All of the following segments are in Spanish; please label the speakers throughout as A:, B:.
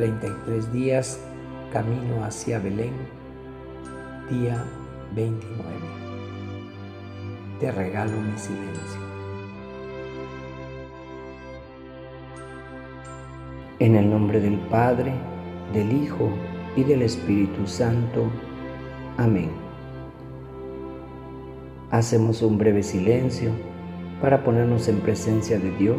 A: 33 días camino hacia Belén, día 29. Te regalo mi silencio. En el nombre del Padre, del Hijo y del Espíritu Santo. Amén. Hacemos un breve silencio para ponernos en presencia de Dios,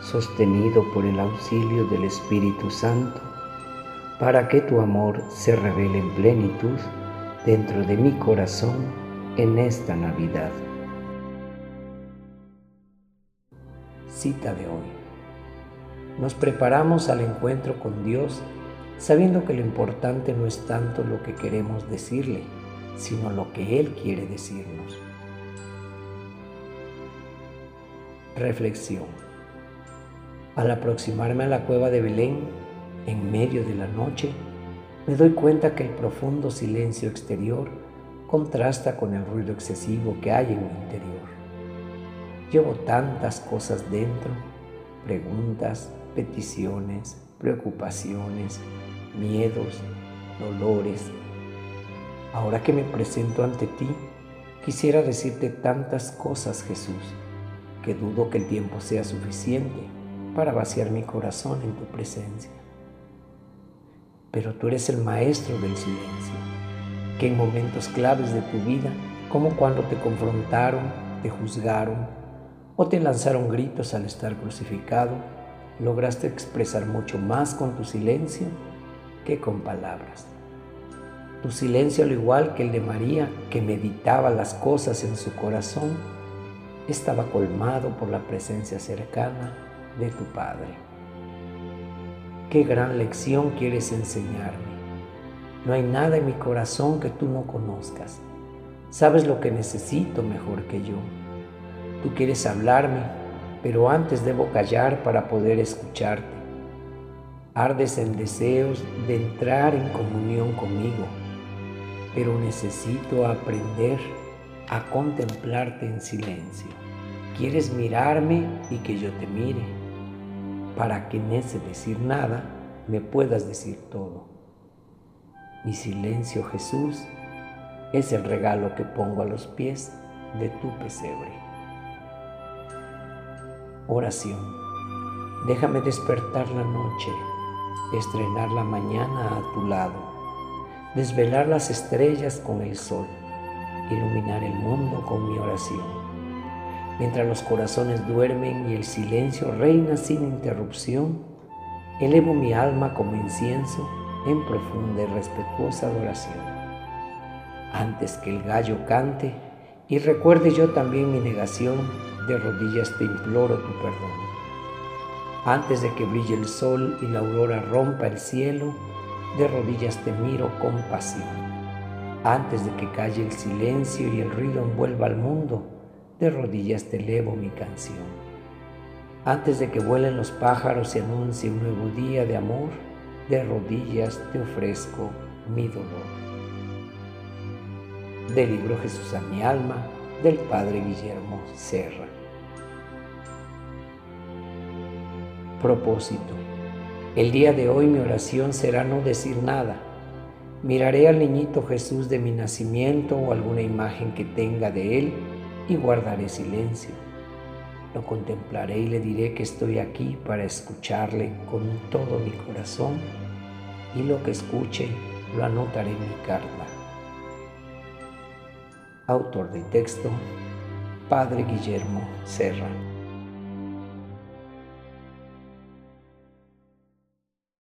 A: sostenido por el auxilio del Espíritu Santo para que tu amor se revele en plenitud dentro de mi corazón en esta Navidad. Cita de hoy. Nos preparamos al encuentro con Dios sabiendo que lo importante no es tanto lo que queremos decirle, sino lo que Él quiere decirnos. Reflexión. Al aproximarme a la cueva de Belén, en medio de la noche, me doy cuenta que el profundo silencio exterior contrasta con el ruido excesivo que hay en mi interior. Llevo tantas cosas dentro, preguntas, peticiones, preocupaciones, miedos, dolores. Ahora que me presento ante ti, quisiera decirte tantas cosas, Jesús, que dudo que el tiempo sea suficiente para vaciar mi corazón en tu presencia pero tú eres el maestro del silencio, que en momentos claves de tu vida, como cuando te confrontaron, te juzgaron o te lanzaron gritos al estar crucificado, lograste expresar mucho más con tu silencio que con palabras. Tu silencio, al igual que el de María, que meditaba las cosas en su corazón, estaba colmado por la presencia cercana de tu Padre. Qué gran lección quieres enseñarme. No hay nada en mi corazón que tú no conozcas. Sabes lo que necesito mejor que yo. Tú quieres hablarme, pero antes debo callar para poder escucharte. Ardes en deseos de entrar en comunión conmigo, pero necesito aprender a contemplarte en silencio. Quieres mirarme y que yo te mire para que en ese decir nada me puedas decir todo. Mi silencio, Jesús, es el regalo que pongo a los pies de tu pesebre. Oración. Déjame despertar la noche, estrenar la mañana a tu lado, desvelar las estrellas con el sol, iluminar el mundo con mi oración Mientras los corazones duermen y el silencio reina sin interrupción, elevo mi alma como incienso en profunda y respetuosa adoración. Antes que el gallo cante y recuerde yo también mi negación, de rodillas te imploro tu perdón. Antes de que brille el sol y la aurora rompa el cielo, de rodillas te miro con pasión. Antes de que calle el silencio y el ruido envuelva al mundo, de rodillas te elevo mi canción. Antes de que vuelen los pájaros y anuncie un nuevo día de amor, de rodillas te ofrezco mi dolor. Del libro Jesús a mi alma, del Padre Guillermo Serra. Propósito. El día de hoy mi oración será no decir nada. Miraré al niñito Jesús de mi nacimiento o alguna imagen que tenga de él y guardaré silencio. Lo contemplaré y le diré que estoy aquí para escucharle con todo mi corazón y lo que escuche lo anotaré en mi carta. Autor del texto, Padre Guillermo Serra.